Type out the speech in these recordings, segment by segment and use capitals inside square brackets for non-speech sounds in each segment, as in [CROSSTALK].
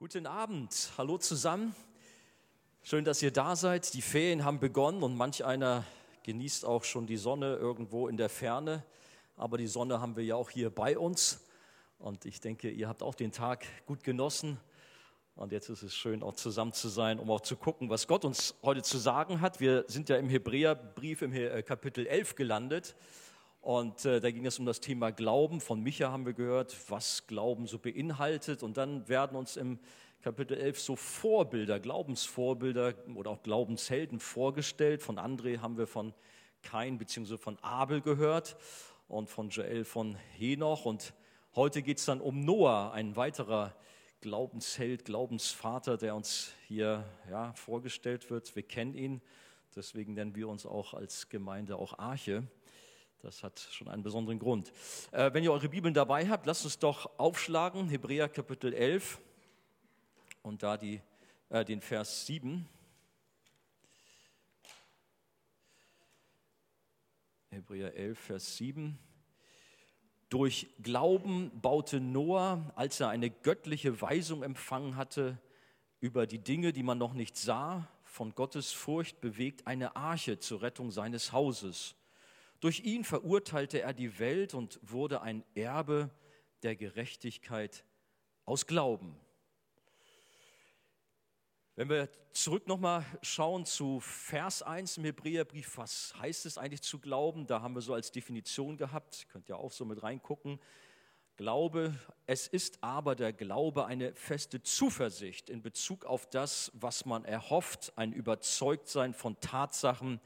Guten Abend, hallo zusammen. Schön, dass ihr da seid. Die Ferien haben begonnen und manch einer genießt auch schon die Sonne irgendwo in der Ferne. Aber die Sonne haben wir ja auch hier bei uns. Und ich denke, ihr habt auch den Tag gut genossen. Und jetzt ist es schön, auch zusammen zu sein, um auch zu gucken, was Gott uns heute zu sagen hat. Wir sind ja im Hebräerbrief im äh, Kapitel 11 gelandet. Und äh, da ging es um das Thema Glauben. Von Micha haben wir gehört, was Glauben so beinhaltet. Und dann werden uns im Kapitel 11 so Vorbilder, Glaubensvorbilder oder auch Glaubenshelden vorgestellt. Von André haben wir von Kain bzw. von Abel gehört und von Joel von Henoch. Und heute geht es dann um Noah, ein weiterer Glaubensheld, Glaubensvater, der uns hier ja, vorgestellt wird. Wir kennen ihn, deswegen nennen wir uns auch als Gemeinde auch Arche. Das hat schon einen besonderen Grund. Äh, wenn ihr eure Bibeln dabei habt, lasst uns doch aufschlagen, Hebräer Kapitel 11 und da die, äh, den Vers 7. Hebräer 11, Vers 7. Durch Glauben baute Noah, als er eine göttliche Weisung empfangen hatte über die Dinge, die man noch nicht sah, von Gottes Furcht bewegt, eine Arche zur Rettung seines Hauses durch ihn verurteilte er die Welt und wurde ein Erbe der Gerechtigkeit aus Glauben. Wenn wir zurück nochmal schauen zu Vers 1 im Hebräerbrief, was heißt es eigentlich zu glauben? Da haben wir so als Definition gehabt, könnt ihr auch so mit reingucken. Glaube, es ist aber der Glaube eine feste Zuversicht in Bezug auf das, was man erhofft, ein Überzeugtsein von Tatsachen,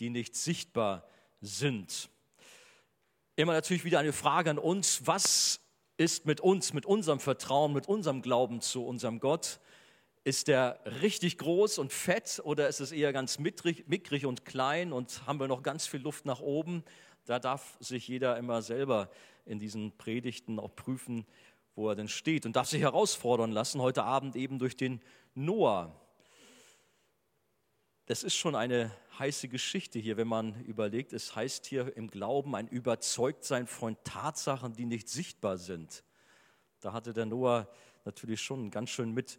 die nicht sichtbar sind. Immer natürlich wieder eine Frage an uns, was ist mit uns, mit unserem Vertrauen, mit unserem Glauben zu unserem Gott? Ist der richtig groß und fett oder ist es eher ganz mickrig und klein und haben wir noch ganz viel Luft nach oben? Da darf sich jeder immer selber in diesen Predigten auch prüfen, wo er denn steht und darf sich herausfordern lassen, heute Abend eben durch den Noah. Das ist schon eine heiße Geschichte hier, wenn man überlegt, es heißt hier im Glauben ein Überzeugtsein von Tatsachen, die nicht sichtbar sind. Da hatte der Noah natürlich schon ganz schön mit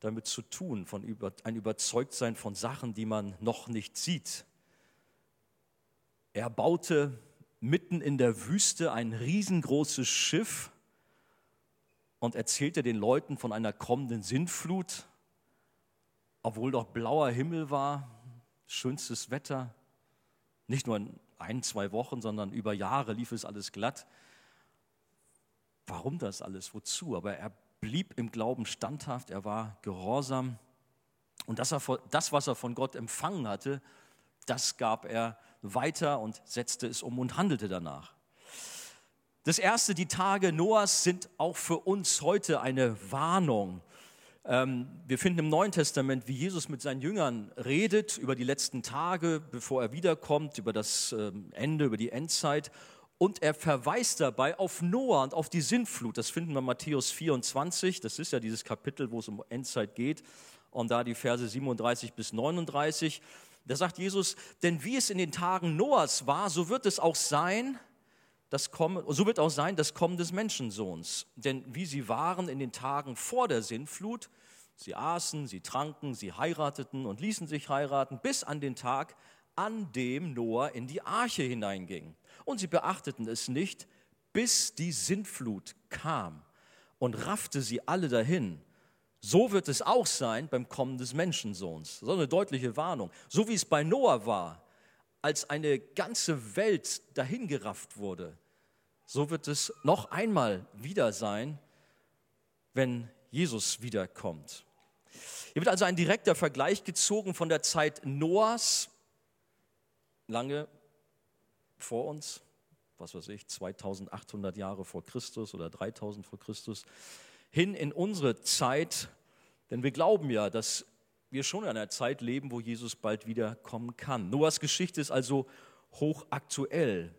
damit zu tun, von über, ein Überzeugtsein von Sachen, die man noch nicht sieht. Er baute mitten in der Wüste ein riesengroßes Schiff und erzählte den Leuten von einer kommenden Sintflut, obwohl doch blauer Himmel war, schönstes Wetter. Nicht nur in ein, zwei Wochen, sondern über Jahre lief es alles glatt. Warum das alles? Wozu? Aber er blieb im Glauben standhaft, er war gehorsam. Und das, das, was er von Gott empfangen hatte, das gab er weiter und setzte es um und handelte danach. Das erste, die Tage Noahs sind auch für uns heute eine Warnung. Ähm, wir finden im Neuen Testament, wie Jesus mit seinen Jüngern redet über die letzten Tage, bevor er wiederkommt, über das ähm, Ende, über die Endzeit. Und er verweist dabei auf Noah und auf die Sintflut. Das finden wir in Matthäus 24. Das ist ja dieses Kapitel, wo es um Endzeit geht. Und da die Verse 37 bis 39. Da sagt Jesus, denn wie es in den Tagen Noahs war, so wird es auch sein, das Kommen, so wird auch sein das Kommen des Menschensohns. Denn wie sie waren in den Tagen vor der Sintflut, sie aßen, sie tranken, sie heirateten und ließen sich heiraten, bis an den Tag, an dem Noah in die Arche hineinging. Und sie beachteten es nicht, bis die Sintflut kam und raffte sie alle dahin. So wird es auch sein beim Kommen des Menschensohns. So eine deutliche Warnung. So wie es bei Noah war, als eine ganze Welt dahingerafft wurde, so wird es noch einmal wieder sein, wenn Jesus wiederkommt. Hier wird also ein direkter Vergleich gezogen von der Zeit Noahs, lange vor uns, was weiß ich, 2800 Jahre vor Christus oder 3000 vor Christus, hin in unsere Zeit, denn wir glauben ja, dass wir schon in einer Zeit leben, wo Jesus bald wiederkommen kann. Noahs Geschichte ist also hochaktuell.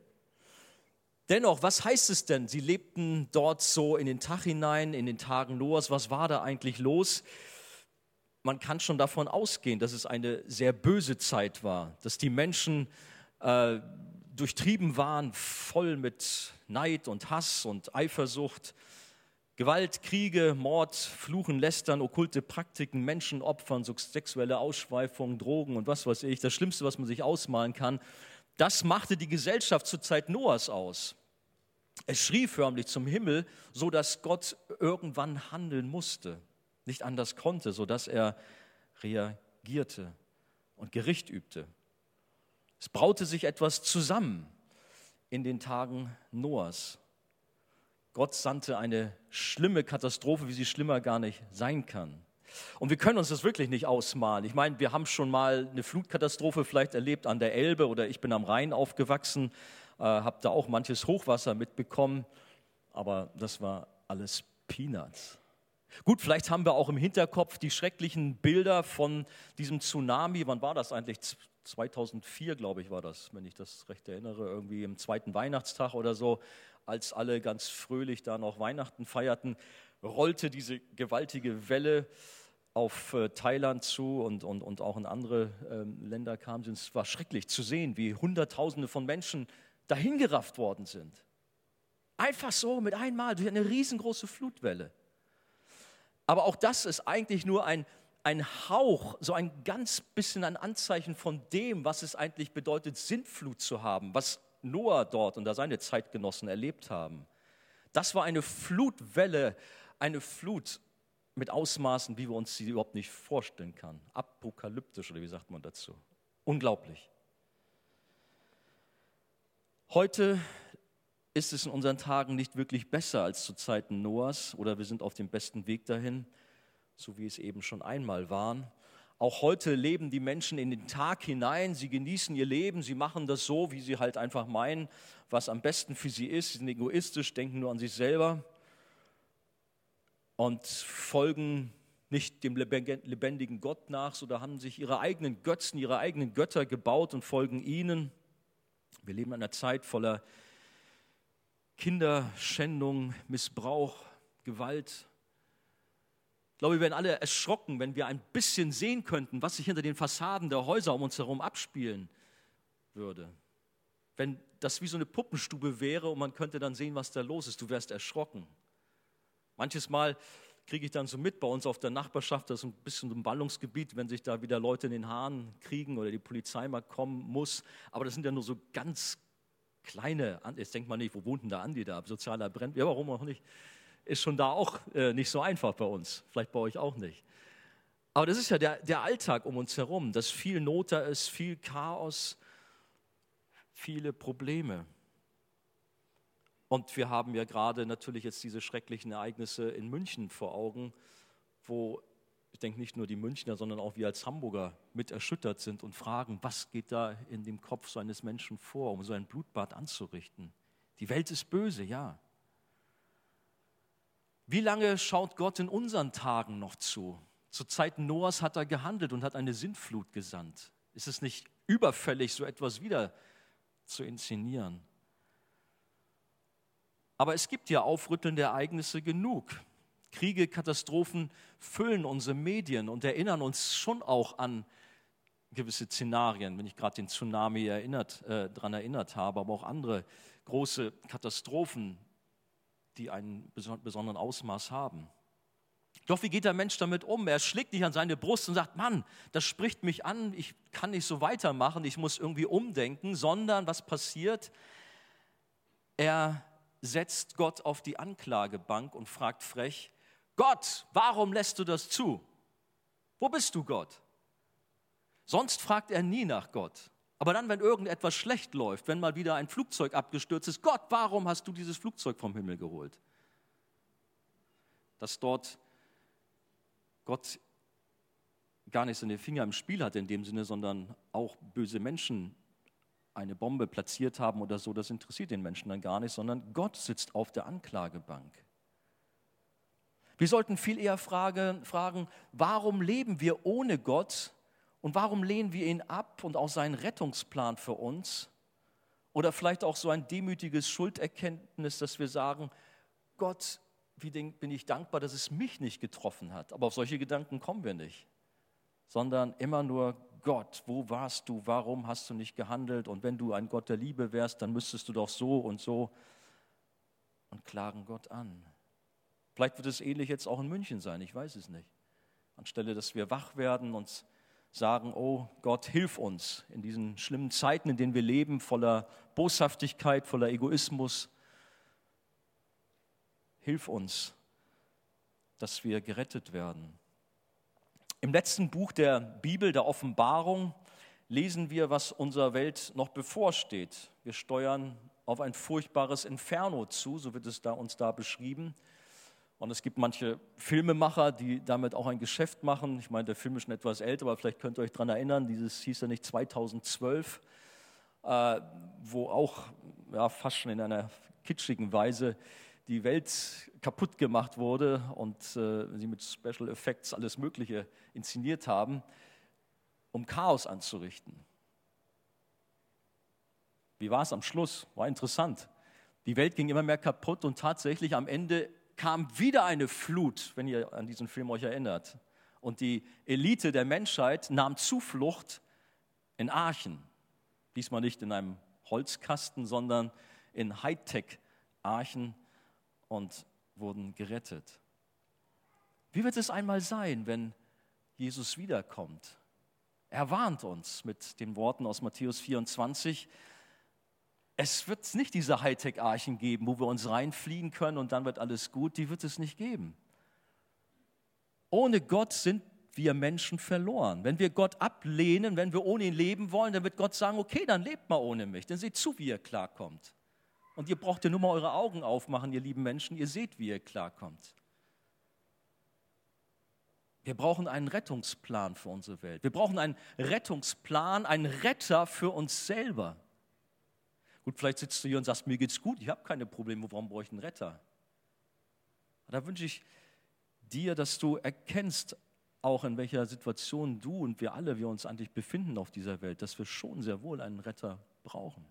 Dennoch, was heißt es denn? Sie lebten dort so in den Tag hinein, in den Tagen Noahs. Was war da eigentlich los? Man kann schon davon ausgehen, dass es eine sehr böse Zeit war, dass die Menschen äh, durchtrieben waren, voll mit Neid und Hass und Eifersucht Gewalt, Kriege, Mord, Fluchen, Lästern, okkulte Praktiken, Menschenopfern, sexuelle Ausschweifungen, Drogen und was weiß ich, das Schlimmste, was man sich ausmalen kann, das machte die Gesellschaft zur Zeit Noahs aus. Es schrie förmlich zum Himmel, so dass Gott irgendwann handeln musste, nicht anders konnte, so dass er reagierte und Gericht übte. Es braute sich etwas zusammen in den Tagen Noahs. Gott sandte eine schlimme Katastrophe, wie sie schlimmer gar nicht sein kann. Und wir können uns das wirklich nicht ausmalen. Ich meine, wir haben schon mal eine Flutkatastrophe vielleicht erlebt an der Elbe oder ich bin am Rhein aufgewachsen, äh, habe da auch manches Hochwasser mitbekommen, aber das war alles Peanuts. Gut, vielleicht haben wir auch im Hinterkopf die schrecklichen Bilder von diesem Tsunami. Wann war das eigentlich? 2004, glaube ich, war das, wenn ich das recht erinnere, irgendwie im zweiten Weihnachtstag oder so als alle ganz fröhlich da noch Weihnachten feierten, rollte diese gewaltige Welle auf äh, Thailand zu und, und, und auch in andere ähm, Länder kam. Es war schrecklich zu sehen, wie Hunderttausende von Menschen dahingerafft worden sind. Einfach so mit einmal durch eine riesengroße Flutwelle. Aber auch das ist eigentlich nur ein, ein Hauch, so ein ganz bisschen ein Anzeichen von dem, was es eigentlich bedeutet, Sintflut zu haben, was Noah dort und da seine Zeitgenossen erlebt haben. Das war eine Flutwelle, eine Flut mit Ausmaßen, wie wir uns sie überhaupt nicht vorstellen können. Apokalyptisch oder wie sagt man dazu? Unglaublich. Heute ist es in unseren Tagen nicht wirklich besser als zu Zeiten Noahs oder wir sind auf dem besten Weg dahin, so wie es eben schon einmal waren. Auch heute leben die Menschen in den Tag hinein, sie genießen ihr Leben, sie machen das so, wie sie halt einfach meinen, was am besten für sie ist. Sie sind egoistisch, denken nur an sich selber und folgen nicht dem lebendigen Gott nach, sondern haben sich ihre eigenen Götzen, ihre eigenen Götter gebaut und folgen ihnen. Wir leben in einer Zeit voller Kinderschändung, Missbrauch, Gewalt, ich glaube, wir wären alle erschrocken, wenn wir ein bisschen sehen könnten, was sich hinter den Fassaden der Häuser um uns herum abspielen würde. Wenn das wie so eine Puppenstube wäre und man könnte dann sehen, was da los ist, du wärst erschrocken. Manches Mal kriege ich dann so mit bei uns auf der Nachbarschaft, das ist ein bisschen ein Ballungsgebiet, wenn sich da wieder Leute in den Haaren kriegen oder die Polizei mal kommen muss. Aber das sind ja nur so ganz kleine, jetzt denkt man nicht, wo wohnt denn da Andi da? Sozialer Brenn, ja, warum auch nicht? Ist schon da auch äh, nicht so einfach bei uns. Vielleicht bei euch auch nicht. Aber das ist ja der, der Alltag um uns herum, dass viel Not da ist, viel Chaos, viele Probleme. Und wir haben ja gerade natürlich jetzt diese schrecklichen Ereignisse in München vor Augen, wo ich denke nicht nur die Münchner, sondern auch wir als Hamburger mit erschüttert sind und fragen, was geht da in dem Kopf so eines Menschen vor, um so ein Blutbad anzurichten. Die Welt ist böse, ja. Wie lange schaut Gott in unseren Tagen noch zu? Zu Zeiten Noahs hat er gehandelt und hat eine Sintflut gesandt. Ist es nicht überfällig, so etwas wieder zu inszenieren? Aber es gibt ja aufrüttelnde Ereignisse genug. Kriege, Katastrophen füllen unsere Medien und erinnern uns schon auch an gewisse Szenarien, wenn ich gerade den Tsunami erinnert, äh, daran erinnert habe, aber auch andere große Katastrophen, die einen besonderen Ausmaß haben. Doch wie geht der Mensch damit um? Er schlägt nicht an seine Brust und sagt, Mann, das spricht mich an, ich kann nicht so weitermachen, ich muss irgendwie umdenken, sondern was passiert? Er setzt Gott auf die Anklagebank und fragt frech, Gott, warum lässt du das zu? Wo bist du, Gott? Sonst fragt er nie nach Gott. Aber dann, wenn irgendetwas schlecht läuft, wenn mal wieder ein Flugzeug abgestürzt ist, Gott, warum hast du dieses Flugzeug vom Himmel geholt? Dass dort Gott gar nicht seine Finger im Spiel hat in dem Sinne, sondern auch böse Menschen eine Bombe platziert haben oder so, das interessiert den Menschen dann gar nicht, sondern Gott sitzt auf der Anklagebank. Wir sollten viel eher fragen, fragen warum leben wir ohne Gott und warum lehnen wir ihn ab und auch seinen Rettungsplan für uns? Oder vielleicht auch so ein demütiges Schulderkenntnis, dass wir sagen, Gott, wie bin ich dankbar, dass es mich nicht getroffen hat. Aber auf solche Gedanken kommen wir nicht, sondern immer nur Gott, wo warst du, warum hast du nicht gehandelt? Und wenn du ein Gott der Liebe wärst, dann müsstest du doch so und so und klagen Gott an. Vielleicht wird es ähnlich jetzt auch in München sein, ich weiß es nicht. Anstelle, dass wir wach werden und sagen, oh Gott, hilf uns in diesen schlimmen Zeiten, in denen wir leben, voller Boshaftigkeit, voller Egoismus. Hilf uns, dass wir gerettet werden. Im letzten Buch der Bibel, der Offenbarung, lesen wir, was unserer Welt noch bevorsteht. Wir steuern auf ein furchtbares Inferno zu, so wird es da uns da beschrieben. Und es gibt manche Filmemacher, die damit auch ein Geschäft machen. Ich meine, der Film ist schon etwas älter, aber vielleicht könnt ihr euch daran erinnern, dieses hieß ja nicht 2012, äh, wo auch ja, fast schon in einer kitschigen Weise die Welt kaputt gemacht wurde und äh, sie mit Special Effects alles Mögliche inszeniert haben, um Chaos anzurichten. Wie war es am Schluss? War interessant. Die Welt ging immer mehr kaputt und tatsächlich am Ende kam wieder eine Flut, wenn ihr an diesen Film euch erinnert. Und die Elite der Menschheit nahm Zuflucht in Archen. Diesmal nicht in einem Holzkasten, sondern in Hightech-Archen und wurden gerettet. Wie wird es einmal sein, wenn Jesus wiederkommt? Er warnt uns mit den Worten aus Matthäus 24, es wird nicht diese Hightech-Archen geben, wo wir uns reinfliegen können und dann wird alles gut. Die wird es nicht geben. Ohne Gott sind wir Menschen verloren. Wenn wir Gott ablehnen, wenn wir ohne ihn leben wollen, dann wird Gott sagen, okay, dann lebt mal ohne mich, dann seht zu, wie ihr klarkommt. Und ihr braucht ja nur mal eure Augen aufmachen, ihr lieben Menschen, ihr seht, wie ihr klarkommt. Wir brauchen einen Rettungsplan für unsere Welt. Wir brauchen einen Rettungsplan, einen Retter für uns selber. Gut, vielleicht sitzt du hier und sagst, mir geht's gut, ich habe keine Probleme, warum brauche ich einen Retter? Da wünsche ich dir, dass du erkennst, auch in welcher Situation du und wir alle, wir uns eigentlich befinden auf dieser Welt, dass wir schon sehr wohl einen Retter brauchen.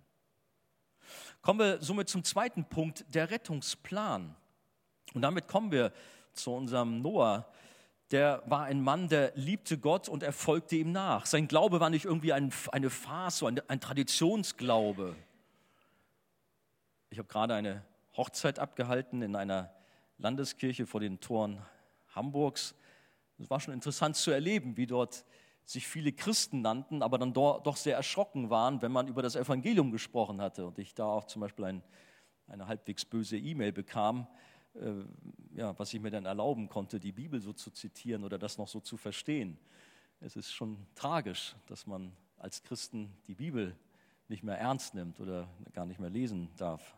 Kommen wir somit zum zweiten Punkt, der Rettungsplan. Und damit kommen wir zu unserem Noah. Der war ein Mann, der liebte Gott und er folgte ihm nach. Sein Glaube war nicht irgendwie ein, eine Farce, ein, ein Traditionsglaube. Ich habe gerade eine Hochzeit abgehalten in einer Landeskirche vor den Toren Hamburgs. Es war schon interessant zu erleben, wie dort sich viele Christen nannten, aber dann doch sehr erschrocken waren, wenn man über das Evangelium gesprochen hatte. Und ich da auch zum Beispiel ein, eine halbwegs böse E-Mail bekam, äh, ja, was ich mir dann erlauben konnte, die Bibel so zu zitieren oder das noch so zu verstehen. Es ist schon tragisch, dass man als Christen die Bibel nicht mehr ernst nimmt oder gar nicht mehr lesen darf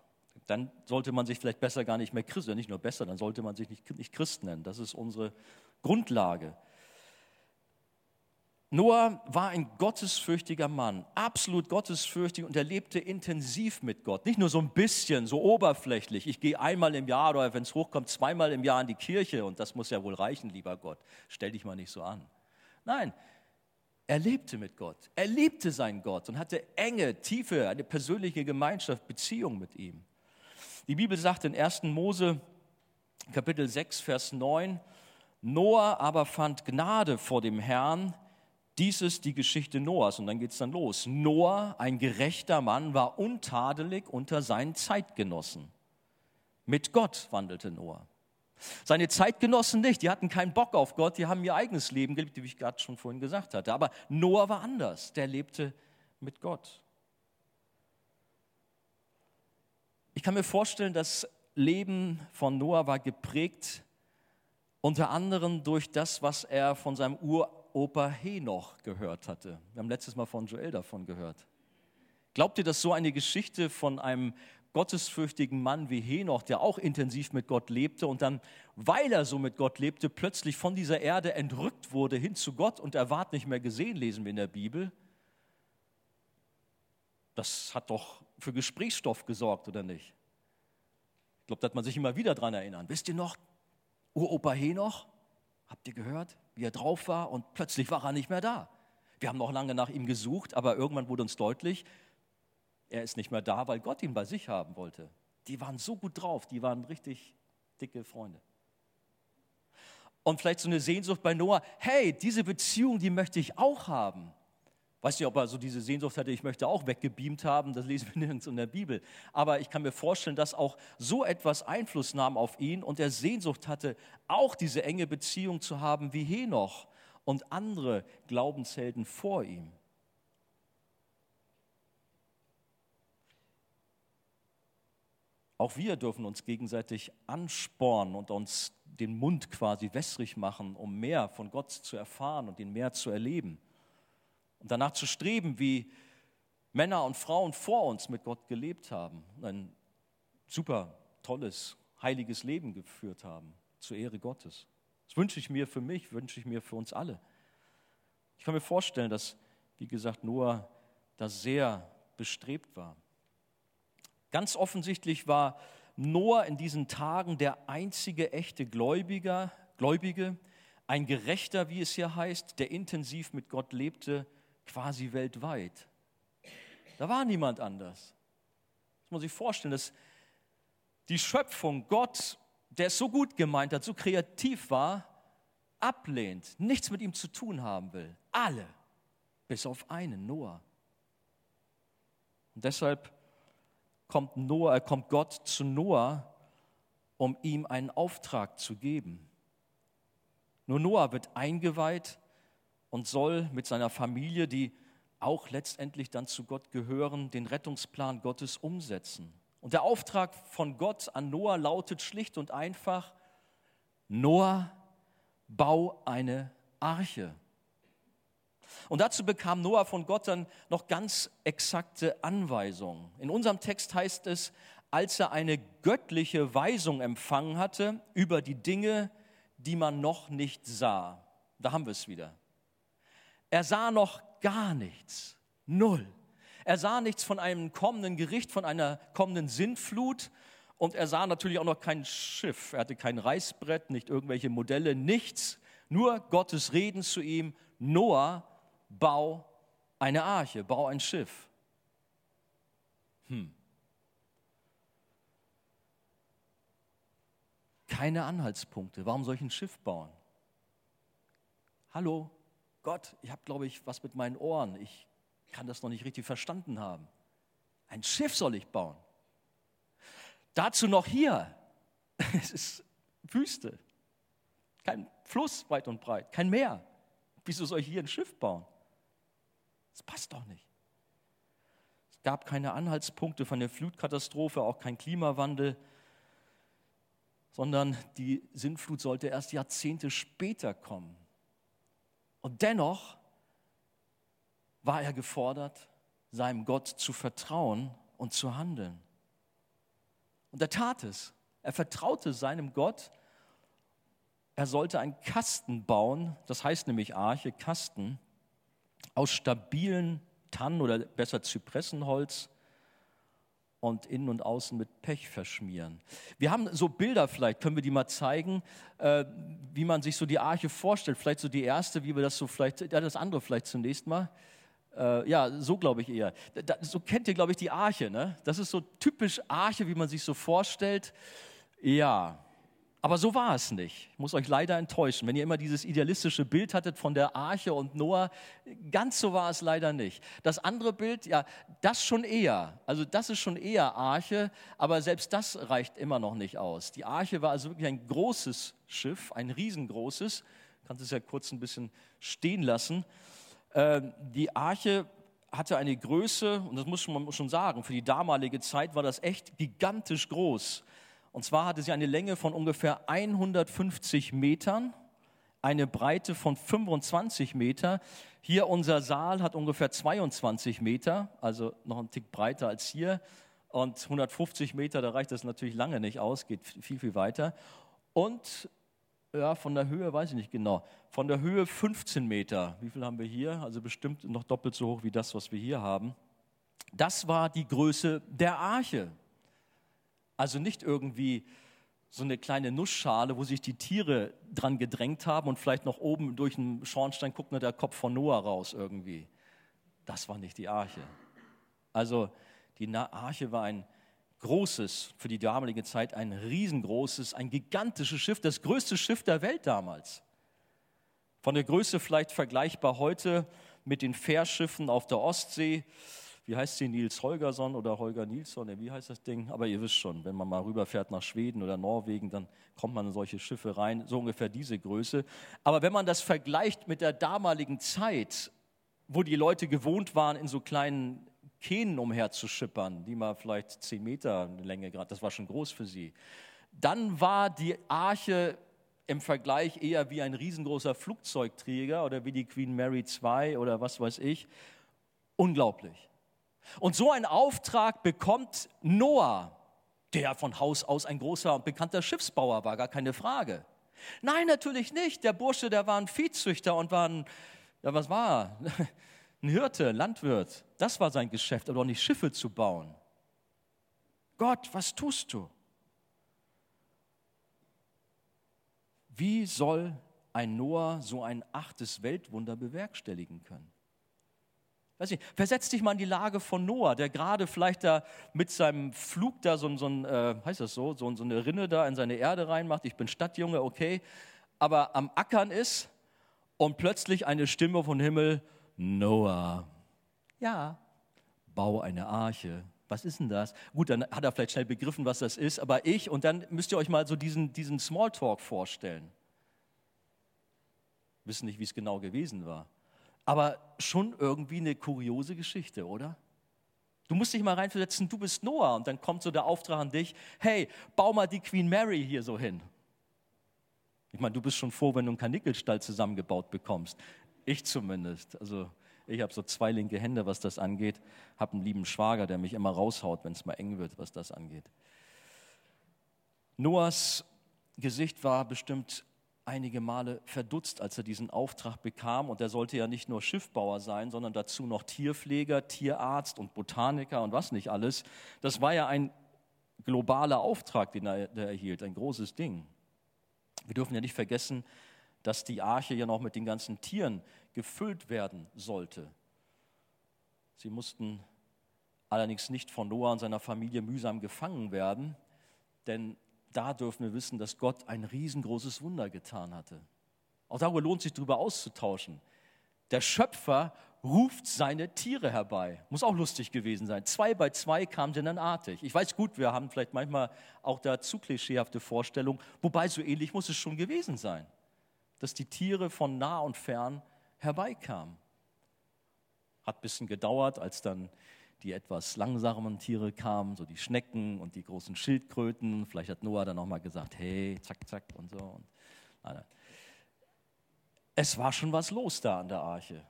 dann sollte man sich vielleicht besser gar nicht mehr Christ, oder nicht nur besser, dann sollte man sich nicht, nicht Christ nennen. Das ist unsere Grundlage. Noah war ein gottesfürchtiger Mann, absolut gottesfürchtig und er lebte intensiv mit Gott. Nicht nur so ein bisschen, so oberflächlich. Ich gehe einmal im Jahr oder wenn es hochkommt, zweimal im Jahr in die Kirche und das muss ja wohl reichen, lieber Gott. Stell dich mal nicht so an. Nein, er lebte mit Gott. Er liebte seinen Gott und hatte enge, tiefe, eine persönliche Gemeinschaft, Beziehung mit ihm. Die Bibel sagt in 1. Mose Kapitel 6, Vers 9, Noah aber fand Gnade vor dem Herrn. Dies ist die Geschichte Noahs. Und dann geht es dann los. Noah, ein gerechter Mann, war untadelig unter seinen Zeitgenossen. Mit Gott wandelte Noah. Seine Zeitgenossen nicht, die hatten keinen Bock auf Gott, die haben ihr eigenes Leben gelebt, wie ich gerade schon vorhin gesagt hatte. Aber Noah war anders, der lebte mit Gott. Ich kann mir vorstellen, das Leben von Noah war geprägt unter anderem durch das, was er von seinem Uropa Henoch gehört hatte. Wir haben letztes Mal von Joel davon gehört. Glaubt ihr, dass so eine Geschichte von einem gottesfürchtigen Mann wie Henoch, der auch intensiv mit Gott lebte und dann, weil er so mit Gott lebte, plötzlich von dieser Erde entrückt wurde hin zu Gott und er ward nicht mehr gesehen, lesen wir in der Bibel? Das hat doch für Gesprächsstoff gesorgt, oder nicht? Ich glaube, da hat man sich immer wieder dran erinnern. Wisst ihr noch, Uropa Henoch? Habt ihr gehört, wie er drauf war? Und plötzlich war er nicht mehr da. Wir haben noch lange nach ihm gesucht, aber irgendwann wurde uns deutlich, er ist nicht mehr da, weil Gott ihn bei sich haben wollte. Die waren so gut drauf, die waren richtig dicke Freunde. Und vielleicht so eine Sehnsucht bei Noah, hey, diese Beziehung, die möchte ich auch haben. Weiß nicht, ob er so diese Sehnsucht hatte, ich möchte auch weggebeamt haben, das lesen wir [LAUGHS] nirgends in der Bibel. Aber ich kann mir vorstellen, dass auch so etwas Einfluss nahm auf ihn und er Sehnsucht hatte, auch diese enge Beziehung zu haben wie Henoch und andere Glaubenshelden vor ihm. Auch wir dürfen uns gegenseitig anspornen und uns den Mund quasi wässrig machen, um mehr von Gott zu erfahren und ihn mehr zu erleben. Und danach zu streben, wie Männer und Frauen vor uns mit Gott gelebt haben und ein super tolles, heiliges Leben geführt haben, zur Ehre Gottes. Das wünsche ich mir für mich, wünsche ich mir für uns alle. Ich kann mir vorstellen, dass, wie gesagt, Noah da sehr bestrebt war. Ganz offensichtlich war Noah in diesen Tagen der einzige echte Gläubiger, Gläubige, ein Gerechter, wie es hier heißt, der intensiv mit Gott lebte, quasi weltweit. Da war niemand anders. Das muss man sich vorstellen, dass die Schöpfung Gott, der es so gut gemeint hat, so kreativ war, ablehnt, nichts mit ihm zu tun haben will. Alle, bis auf einen, Noah. Und deshalb kommt, Noah, äh, kommt Gott zu Noah, um ihm einen Auftrag zu geben. Nur Noah wird eingeweiht und soll mit seiner Familie, die auch letztendlich dann zu Gott gehören, den Rettungsplan Gottes umsetzen. Und der Auftrag von Gott an Noah lautet schlicht und einfach, Noah, bau eine Arche. Und dazu bekam Noah von Gott dann noch ganz exakte Anweisungen. In unserem Text heißt es, als er eine göttliche Weisung empfangen hatte über die Dinge, die man noch nicht sah. Da haben wir es wieder. Er sah noch gar nichts, null. Er sah nichts von einem kommenden Gericht, von einer kommenden Sintflut und er sah natürlich auch noch kein Schiff. Er hatte kein Reißbrett, nicht irgendwelche Modelle, nichts. Nur Gottes Reden zu ihm, Noah, bau eine Arche, bau ein Schiff. Hm. Keine Anhaltspunkte. Warum soll ich ein Schiff bauen? Hallo, Gott, ich habe, glaube ich, was mit meinen Ohren. Ich kann das noch nicht richtig verstanden haben. Ein Schiff soll ich bauen. Dazu noch hier. [LAUGHS] Es ist Wüste. Kein Fluss weit und breit, kein Meer. Wieso soll ich hier ein Schiff bauen? Das passt doch nicht. Es gab keine Anhaltspunkte von der Flutkatastrophe, auch kein Klimawandel, sondern die Sintflut sollte erst Jahrzehnte später kommen. Und dennoch war er gefordert, seinem Gott zu vertrauen und zu handeln. Und er tat es. Er vertraute seinem Gott. Er sollte einen Kasten bauen, das heißt nämlich Arche, Kasten, aus stabilen Tannen oder besser Zypressenholz und innen und außen mit Pech verschmieren. Wir haben so Bilder, vielleicht können wir die mal zeigen, äh, wie man sich so die Arche vorstellt. Vielleicht so die erste, wie wir das so vielleicht, ja, das andere vielleicht zunächst mal. Äh, ja, so glaube ich eher. Da, so kennt ihr, glaube ich, die Arche. Ne? Das ist so typisch Arche, wie man sich so vorstellt. Ja, aber so war es nicht. Ich muss euch leider enttäuschen. Wenn ihr immer dieses idealistische Bild hattet von der Arche und Noah, ganz so war es leider nicht. Das andere Bild, ja, das schon eher. Also das ist schon eher Arche, aber selbst das reicht immer noch nicht aus. Die Arche war also wirklich ein großes Schiff, ein riesengroßes. Kannst es ja kurz ein bisschen stehen lassen. Ähm, die Arche hatte eine Größe, und das muss man schon sagen, für die damalige Zeit war das echt gigantisch groß. Und zwar hatte sie eine Länge von ungefähr 150 Metern, eine Breite von 25 Meter. Hier unser Saal hat ungefähr 22 Meter, also noch ein Tick breiter als hier. Und 150 Meter, da reicht das natürlich lange nicht aus, geht viel, viel weiter. Und ja, von der Höhe weiß ich nicht genau. Von der Höhe 15 Meter. Wie viel haben wir hier? Also bestimmt noch doppelt so hoch wie das, was wir hier haben. Das war die Größe der Arche. Also nicht irgendwie so eine kleine Nussschale, wo sich die Tiere dran gedrängt haben und vielleicht noch oben durch einen Schornstein guckt nur der Kopf von Noah raus irgendwie. Das war nicht die Arche. Also die Arche war ein großes, für die damalige Zeit ein riesengroßes, ein gigantisches Schiff, das größte Schiff der Welt damals. Von der Größe vielleicht vergleichbar heute mit den Fährschiffen auf der Ostsee. Wie heißt sie, Nils Holgersson oder Holger Nilsson? Wie heißt das Ding? Aber ihr wisst schon, wenn man mal rüberfährt nach Schweden oder Norwegen, dann kommt man in solche Schiffe rein, so ungefähr diese Größe. Aber wenn man das vergleicht mit der damaligen Zeit, wo die Leute gewohnt waren, in so kleinen Kähnen umherzuschippern, die mal vielleicht zehn Meter Länge gerade, das war schon groß für sie, dann war die Arche im Vergleich eher wie ein riesengroßer Flugzeugträger oder wie die Queen Mary II oder was weiß ich. Unglaublich. Und so ein Auftrag bekommt Noah, der von Haus aus ein großer und bekannter Schiffsbauer war, gar keine Frage. Nein, natürlich nicht. Der Bursche, der war ein Viehzüchter und war ein, ja, was war? [LAUGHS] Ein Hirte, Landwirt. Das war sein Geschäft, aber auch nicht Schiffe zu bauen. Gott, was tust du? Wie soll ein Noah so ein achtes Weltwunder bewerkstelligen können? Weiß nicht, versetz dich mal in die Lage von Noah, der gerade vielleicht da mit seinem Flug da so, so ein, äh, heißt das so, so, so eine Rinne da in seine Erde reinmacht. Ich bin Stadtjunge, okay, aber am Ackern ist und plötzlich eine Stimme vom Himmel, Noah, ja, bau eine Arche. Was ist denn das? Gut, dann hat er vielleicht schnell begriffen, was das ist, aber ich, und dann müsst ihr euch mal so diesen, diesen Smalltalk vorstellen. Wissen nicht, wie es genau gewesen war. Aber schon irgendwie eine kuriose Geschichte, oder? Du musst dich mal reinversetzen, du bist Noah und dann kommt so der Auftrag an dich, hey, bau mal die Queen Mary hier so hin. Ich meine, du bist schon froh, wenn du einen Kanickelstall zusammengebaut bekommst. Ich zumindest. Also ich habe so zwei linke Hände, was das angeht. Habe einen lieben Schwager, der mich immer raushaut, wenn es mal eng wird, was das angeht. Noahs Gesicht war bestimmt einige Male verdutzt, als er diesen Auftrag bekam. Und er sollte ja nicht nur Schiffbauer sein, sondern dazu noch Tierpfleger, Tierarzt und Botaniker und was nicht alles. Das war ja ein globaler Auftrag, den er, er erhielt, ein großes Ding. Wir dürfen ja nicht vergessen, dass die Arche ja noch mit den ganzen Tieren gefüllt werden sollte. Sie mussten allerdings nicht von Noah und seiner Familie mühsam gefangen werden, denn da dürfen wir wissen, dass Gott ein riesengroßes Wunder getan hatte. Auch darüber lohnt sich darüber auszutauschen. Der Schöpfer ruft seine Tiere herbei. Muss auch lustig gewesen sein. Zwei bei zwei kamen sie dann artig. Ich weiß gut, wir haben vielleicht manchmal auch da zu klischeehafte Vorstellungen, wobei so ähnlich muss es schon gewesen sein dass die Tiere von nah und fern herbeikamen. Hat ein bisschen gedauert, als dann die etwas langsamen Tiere kamen, so die Schnecken und die großen Schildkröten. Vielleicht hat Noah dann nochmal gesagt, hey, zack, zack und so. Und, nein, nein. Es war schon was los da an der Arche.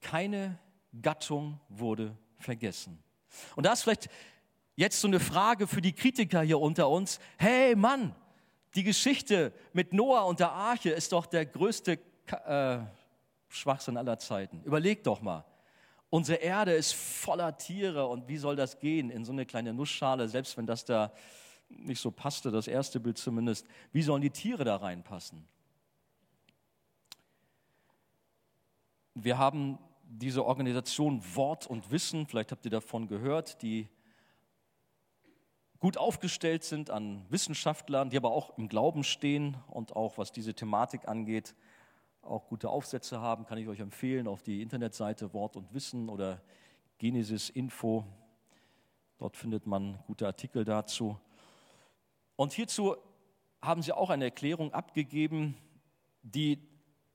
Keine Gattung wurde vergessen. Und da ist vielleicht jetzt so eine Frage für die Kritiker hier unter uns. Hey Mann, die Geschichte mit Noah und der Arche ist doch der größte äh, Schwachsinn aller Zeiten. Überleg doch mal. Unsere Erde ist voller Tiere und wie soll das gehen in so eine kleine Nussschale, selbst wenn das da nicht so passte, das erste Bild zumindest. Wie sollen die Tiere da reinpassen? Wir haben diese Organisation Wort und Wissen, vielleicht habt ihr davon gehört, die gut aufgestellt sind an Wissenschaftlern, die aber auch im Glauben stehen und auch was diese Thematik angeht, auch gute Aufsätze haben, kann ich euch empfehlen auf die Internetseite Wort und Wissen oder Genesis Info. Dort findet man gute Artikel dazu. Und hierzu haben sie auch eine Erklärung abgegeben, die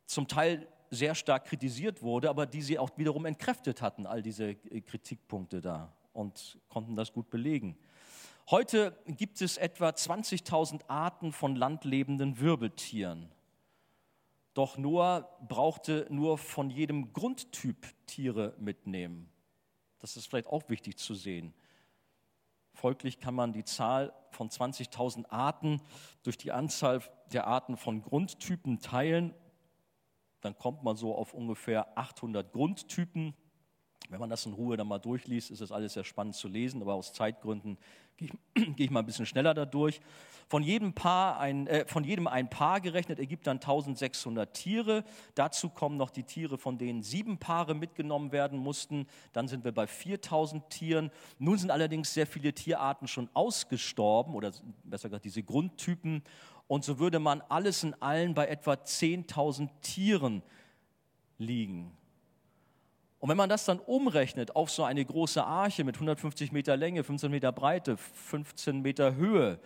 zum Teil sehr stark kritisiert wurde, aber die sie auch wiederum entkräftet hatten, all diese Kritikpunkte da und konnten das gut belegen. Heute gibt es etwa 20.000 Arten von landlebenden Wirbeltieren. Doch Noah brauchte nur von jedem Grundtyp Tiere mitnehmen. Das ist vielleicht auch wichtig zu sehen. Folglich kann man die Zahl von 20.000 Arten durch die Anzahl der Arten von Grundtypen teilen. Dann kommt man so auf ungefähr 800 Grundtypen. Wenn man das in Ruhe dann mal durchliest, ist das alles sehr spannend zu lesen, aber aus Zeitgründen gehe ich, [CLEARS THROAT] gehe ich mal ein bisschen schneller dadurch. Von jedem, Paar ein, äh, von jedem ein Paar gerechnet ergibt dann 1600 Tiere. Dazu kommen noch die Tiere, von denen sieben Paare mitgenommen werden mussten. Dann sind wir bei 4000 Tieren. Nun sind allerdings sehr viele Tierarten schon ausgestorben oder besser gesagt diese Grundtypen. Und so würde man alles in allen bei etwa 10.000 Tieren liegen. Und wenn man das dann umrechnet auf so eine große Arche mit 150 Meter Länge, 15 Meter Breite, 15 Meter Höhe,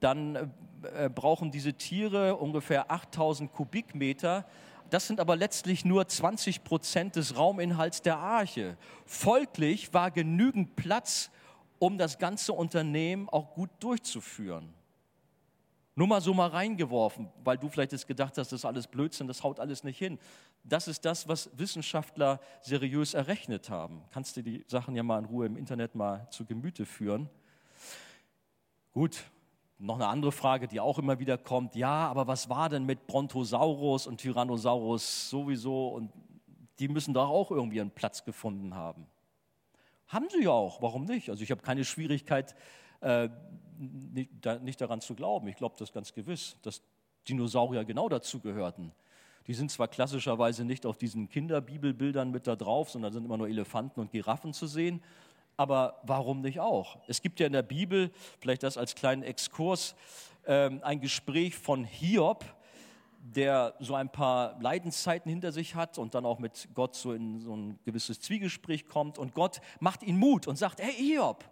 dann äh, brauchen diese Tiere ungefähr 8000 Kubikmeter. Das sind aber letztlich nur 20 Prozent des Rauminhalts der Arche. Folglich war genügend Platz, um das ganze Unternehmen auch gut durchzuführen. Nur mal so mal reingeworfen, weil du vielleicht jetzt gedacht hast, das ist alles Blödsinn, das haut alles nicht hin. Das ist das, was Wissenschaftler seriös errechnet haben. Kannst du die Sachen ja mal in Ruhe im Internet mal zu Gemüte führen. Gut, noch eine andere Frage, die auch immer wieder kommt. Ja, aber was war denn mit Brontosaurus und Tyrannosaurus sowieso? Und die müssen doch auch irgendwie einen Platz gefunden haben. Haben sie ja auch, warum nicht? Also ich habe keine Schwierigkeit, äh, nicht, da, nicht daran zu glauben. Ich glaube das ganz gewiss, dass Dinosaurier genau dazu gehörten. Die sind zwar klassischerweise nicht auf diesen Kinderbibelbildern mit da drauf, sondern sind immer nur Elefanten und Giraffen zu sehen. Aber warum nicht auch? Es gibt ja in der Bibel, vielleicht das als kleinen Exkurs, ähm, ein Gespräch von Hiob, der so ein paar Leidenszeiten hinter sich hat und dann auch mit Gott so in so ein gewisses Zwiegespräch kommt. Und Gott macht ihn Mut und sagt, hey Hiob,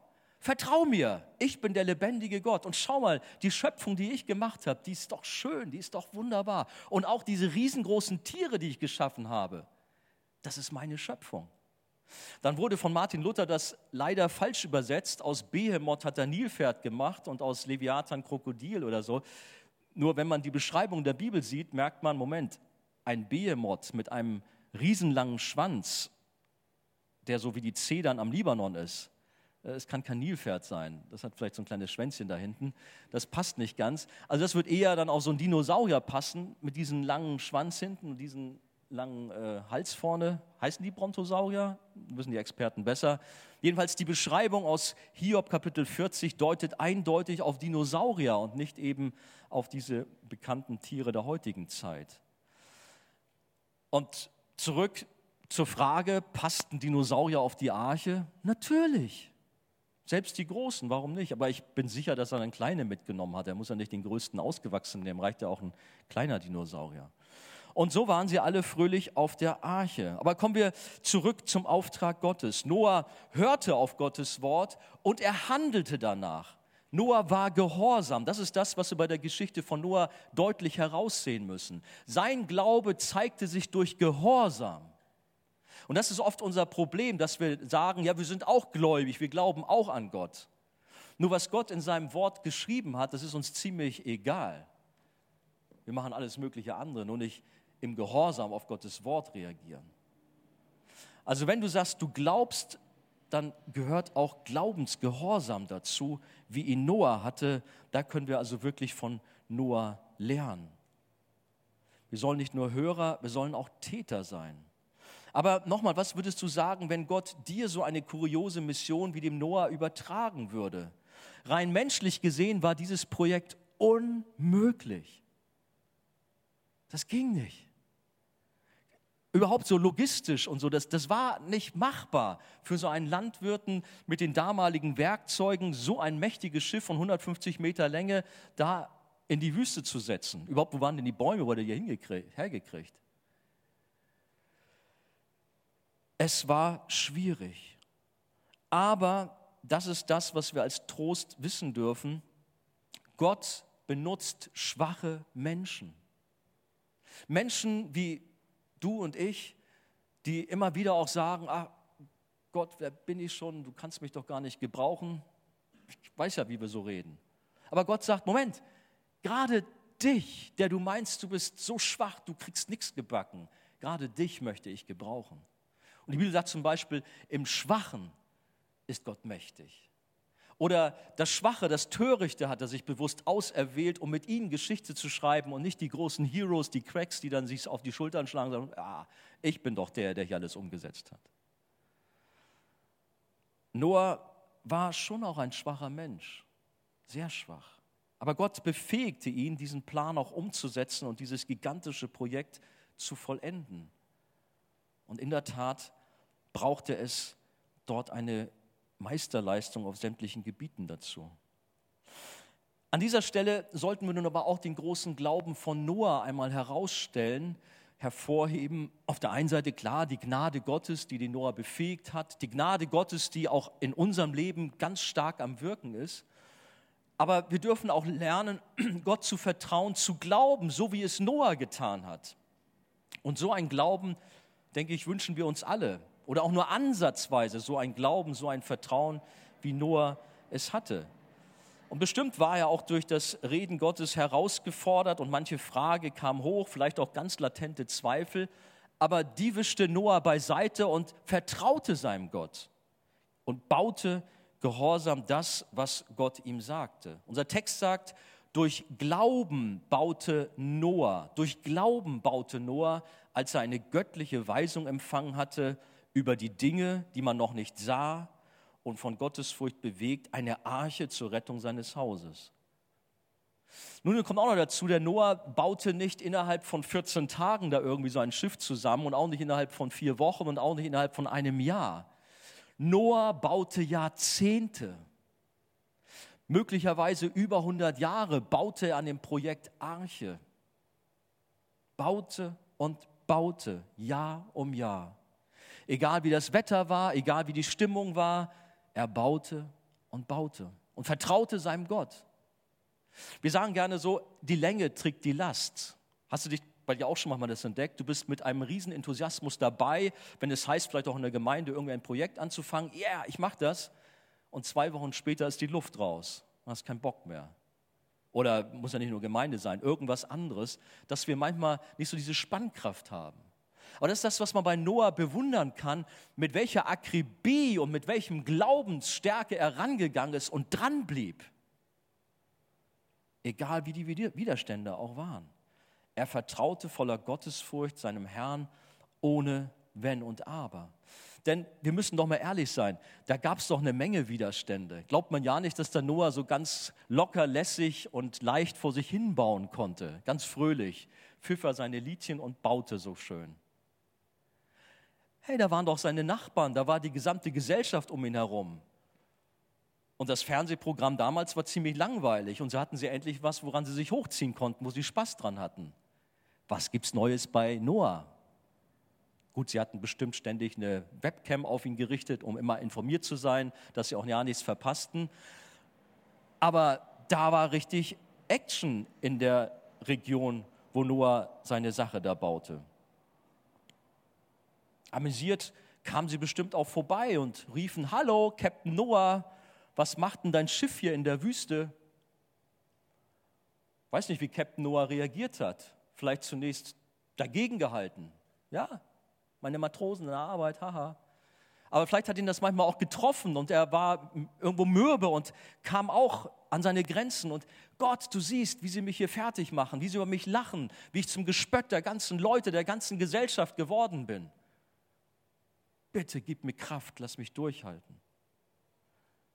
Vertrau mir, ich bin der lebendige Gott. Und schau mal, die Schöpfung, die ich gemacht habe, die ist doch schön, die ist doch wunderbar. Und auch diese riesengroßen Tiere, die ich geschaffen habe, das ist meine Schöpfung. Dann wurde von Martin Luther das leider falsch übersetzt. Aus Behemoth hat er Nilpferd gemacht und aus Leviathan Krokodil oder so. Nur wenn man die Beschreibung der Bibel sieht, merkt man, Moment, ein Behemoth mit einem riesenlangen Schwanz, der so wie die Zedern am Libanon ist, es kann kein Nilpferd sein. Das hat vielleicht so ein kleines Schwänzchen da hinten. Das passt nicht ganz. Also das wird eher dann auf so ein Dinosaurier passen, mit diesem langen Schwanz hinten und diesem langen äh, Hals vorne. Heißen die Brontosaurier? Wissen die Experten besser. Jedenfalls die Beschreibung aus Hiob Kapitel 40 deutet eindeutig auf Dinosaurier und nicht eben auf diese bekannten Tiere der heutigen Zeit. Und zurück zur Frage, passten Dinosaurier auf die Arche? Natürlich. Selbst die Großen, warum nicht? Aber ich bin sicher, dass er einen kleinen mitgenommen hat. Er muss ja nicht den größten ausgewachsen nehmen, reicht ja auch ein kleiner Dinosaurier. Und so waren sie alle fröhlich auf der Arche. Aber kommen wir zurück zum Auftrag Gottes. Noah hörte auf Gottes Wort und er handelte danach. Noah war gehorsam. Das ist das, was wir bei der Geschichte von Noah deutlich heraussehen müssen. Sein Glaube zeigte sich durch Gehorsam. Und das ist oft unser Problem, dass wir sagen, ja, wir sind auch gläubig, wir glauben auch an Gott. Nur was Gott in seinem Wort geschrieben hat, das ist uns ziemlich egal. Wir machen alles mögliche andere, nur nicht im Gehorsam auf Gottes Wort reagieren. Also wenn du sagst, du glaubst, dann gehört auch Glaubensgehorsam dazu, wie ihn Noah hatte. Da können wir also wirklich von Noah lernen. Wir sollen nicht nur Hörer, wir sollen auch Täter sein. Aber nochmal, was würdest du sagen, wenn Gott dir so eine kuriose Mission wie dem Noah übertragen würde? Rein menschlich gesehen war dieses Projekt unmöglich. Das ging nicht. Überhaupt so logistisch und so, das, das war nicht machbar für so einen Landwirten mit den damaligen Werkzeugen, so ein mächtiges Schiff von 150 Meter Länge da in die Wüste zu setzen. Überhaupt, wo waren denn die Bäume, wo er die hergekriegt? Es war schwierig. Aber das ist das, was wir als Trost wissen dürfen. Gott benutzt schwache Menschen. Menschen wie du und ich, die immer wieder auch sagen, ah, Gott, wer bin ich schon? Du kannst mich doch gar nicht gebrauchen. Ich weiß ja, wie wir so reden. Aber Gott sagt, Moment, gerade dich, der du meinst, du bist so schwach, du kriegst nichts gebacken, gerade dich möchte ich gebrauchen. Und die Bibel sagt zum Beispiel, im Schwachen ist Gott mächtig. Oder das Schwache, das Törichte hat er sich bewusst auserwählt, um mit ihnen Geschichte zu schreiben und nicht die großen Heroes, die Cracks, die dann sich auf die Schultern schlagen und sagen, ah, ich bin doch der, der hier alles umgesetzt hat. Noah war schon auch ein schwacher Mensch, sehr schwach. Aber Gott befähigte ihn, diesen Plan auch umzusetzen und dieses gigantische Projekt zu vollenden. Und in der Tat brauchte es dort eine Meisterleistung auf sämtlichen Gebieten dazu. An dieser Stelle sollten wir nun aber auch den großen Glauben von Noah einmal herausstellen, hervorheben. Auf der einen Seite klar die Gnade Gottes, die den Noah befähigt hat, die Gnade Gottes, die auch in unserem Leben ganz stark am Wirken ist. Aber wir dürfen auch lernen, [CLEARS THROAT] Gott zu vertrauen, zu glauben, so wie es Noah getan hat. Und so ein Glauben, denke ich, wünschen wir uns alle. Oder auch nur ansatzweise so ein Glauben, so ein Vertrauen, wie Noah es hatte. Und bestimmt war er auch durch das Reden Gottes herausgefordert und manche Frage kam hoch, vielleicht auch ganz latente Zweifel. Aber die wischte Noah beiseite und vertraute seinem Gott und baute gehorsam das, was Gott ihm sagte. Unser Text sagt, durch Glauben baute Noah, durch Glauben baute Noah, als er eine göttliche Weisung empfangen hatte über die Dinge, die man noch nicht sah und von Gottesfurcht bewegt, eine Arche zur Rettung seines Hauses. Nun kommt auch noch dazu, der Noah baute nicht innerhalb von 14 Tagen da irgendwie so ein Schiff zusammen und auch nicht innerhalb von vier Wochen und auch nicht innerhalb von einem Jahr. Noah baute Jahrzehnte, möglicherweise über 100 Jahre, baute er an dem Projekt Arche. Baute und baute, Jahr um Jahr. Egal wie das Wetter war, egal wie die Stimmung war, er baute und baute und vertraute seinem Gott. Wir sagen gerne so, die Länge trägt die Last. Hast du dich bei dir auch schon mal das entdeckt. Du bist mit einem riesen Enthusiasmus dabei, wenn es heißt, vielleicht auch in der Gemeinde irgendwie ein Projekt anzufangen. Ja, yeah, ich mache das. Und zwei Wochen später ist die Luft raus. Du hast keinen Bock mehr. Oder muss ja nicht nur Gemeinde sein, irgendwas anderes, dass wir manchmal nicht so diese Spannkraft haben. Aber das ist das, was man bei Noah bewundern kann, mit welcher Akribie und mit welchem Glaubensstärke er rangegangen ist und dran blieb. Egal wie die Widerstände auch waren. Er vertraute voller Gottesfurcht seinem Herrn ohne Wenn und Aber. Denn wir müssen doch mal ehrlich sein, da gab es doch eine Menge Widerstände. Glaubt man ja nicht, dass der Noah so ganz locker, lässig und leicht vor sich hinbauen konnte, ganz fröhlich, pfiff er seine Liedchen und baute so schön. Hey, da waren doch seine Nachbarn, da war die gesamte Gesellschaft um ihn herum. Und das Fernsehprogramm damals war ziemlich langweilig und so hatten sie endlich was, woran sie sich hochziehen konnten, wo sie Spaß dran hatten. Was gibt's Neues bei Noah? Gut, sie hatten bestimmt ständig eine Webcam auf ihn gerichtet, um immer informiert zu sein, dass sie auch ja nichts verpassten. Aber da war richtig Action in der Region, wo Noah seine Sache da baute. Amüsiert kamen sie bestimmt auch vorbei und riefen, Hallo, Captain Noah, was macht denn dein Schiff hier in der Wüste? Weiß nicht, wie Captain Noah reagiert hat vielleicht zunächst dagegen gehalten. Ja, meine Matrosen in der Arbeit, haha. Aber vielleicht hat ihn das manchmal auch getroffen und er war irgendwo mürbe und kam auch an seine Grenzen. Und Gott, du siehst, wie sie mich hier fertig machen, wie sie über mich lachen, wie ich zum Gespött der ganzen Leute, der ganzen Gesellschaft geworden bin. Bitte gib mir Kraft, lass mich durchhalten.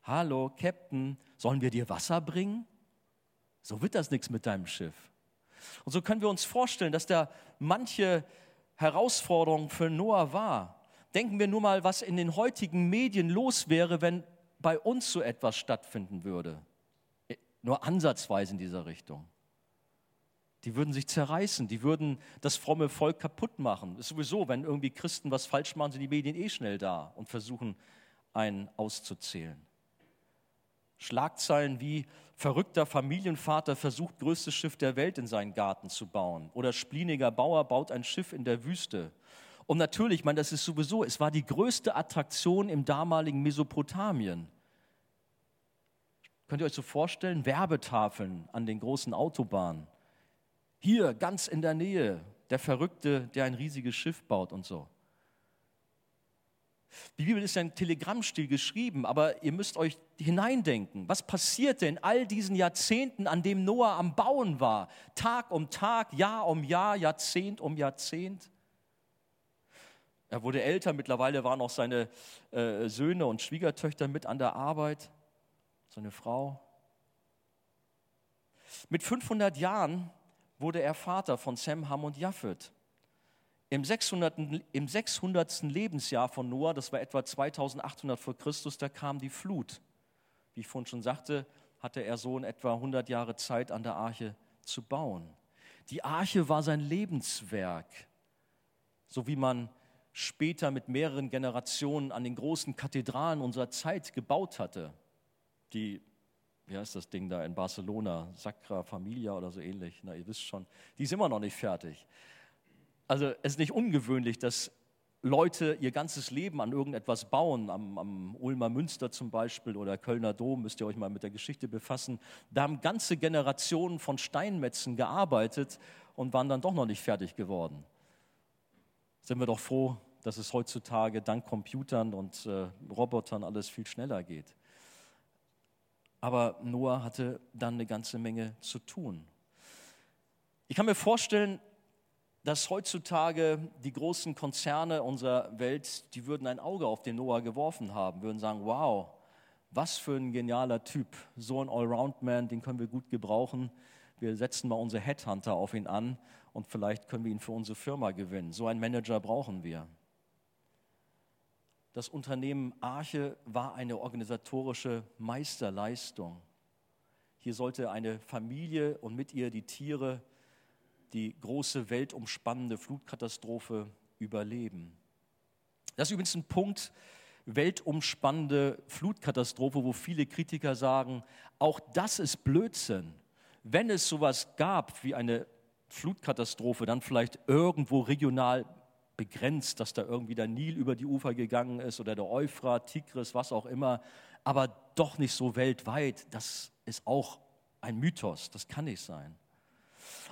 Hallo, Captain, sollen wir dir Wasser bringen? So wird das nichts mit deinem Schiff. Und so können wir uns vorstellen, dass da manche Herausforderung für Noah war. Denken wir nur mal, was in den heutigen Medien los wäre, wenn bei uns so etwas stattfinden würde. Nur ansatzweise in dieser Richtung. Die würden sich zerreißen, die würden das fromme Volk kaputt machen. Ist sowieso, wenn irgendwie Christen was falsch machen, sind die Medien eh schnell da und versuchen, einen auszuzählen. Schlagzeilen wie verrückter Familienvater versucht, größtes Schiff der Welt in seinen Garten zu bauen. Oder spliniger Bauer baut ein Schiff in der Wüste. Und natürlich, ich meine, das ist sowieso, es war die größte Attraktion im damaligen Mesopotamien. Könnt ihr euch so vorstellen? Werbetafeln an den großen Autobahnen. Hier, ganz in der Nähe, der Verrückte, der ein riesiges Schiff baut und so. Die Bibel ist ja in Telegrammstil geschrieben, aber ihr müsst euch hineindenken. Was passierte in all diesen Jahrzehnten, an dem Noah am Bauen war? Tag um Tag, Jahr um Jahr, Jahrzehnt um Jahrzehnt. Er wurde älter, mittlerweile waren auch seine äh, Söhne und Schwiegertöchter mit an der Arbeit, seine Frau. Mit 500 Jahren wurde er Vater von Sem, Ham und Japhet. Im 600. Im 600. Lebensjahr von Noah, das war etwa 2800 vor Christus, da kam die Flut. Wie ich vorhin schon sagte, hatte er so in etwa 100 Jahre Zeit, an der Arche zu bauen. Die Arche war sein Lebenswerk, so wie man später mit mehreren Generationen an den großen Kathedralen unserer Zeit gebaut hatte. Die, wie heißt das Ding da in Barcelona, Sacra Familia oder so ähnlich, na ihr wisst schon, die ist immer noch nicht fertig. Also es ist nicht ungewöhnlich, dass Leute ihr ganzes Leben an irgendetwas bauen, am, am, Ulmer Münster zum Beispiel oder Kölner Dom, müsst ihr euch mal mit der Geschichte befassen. Da haben ganze Generationen von Steinmetzen gearbeitet und waren dann doch noch nicht fertig geworden. Sind wir doch froh, dass es heutzutage dank Computern und äh, Robotern alles viel schneller geht. Aber Noah hatte dann eine ganze Menge zu tun. Ich kann mir vorstellen, dass heutzutage die großen Konzerne unserer Welt, die würden ein Auge auf den Noah geworfen haben, würden sagen, wow, was für ein genialer Typ, so ein Allround-Man, den können wir gut gebrauchen. Wir setzen mal unsere Headhunter auf ihn an und vielleicht können wir ihn für unsere Firma gewinnen. So einen Manager brauchen wir. Das Unternehmen Arche war eine organisatorische Meisterleistung. Hier sollte eine Familie und mit ihr die Tiere die große weltumspannende Flutkatastrophe überleben. Das ist übrigens ein Punkt, weltumspannende Flutkatastrophe, wo viele Kritiker sagen, auch das ist Blödsinn. Wenn es sowas gab wie eine Flutkatastrophe, dann vielleicht irgendwo regional begrenzt, dass da irgendwie der Nil über die Ufer gegangen ist oder der Euphrat, Tigris, was auch immer, aber doch nicht so weltweit. Das ist auch ein Mythos, das kann nicht sein.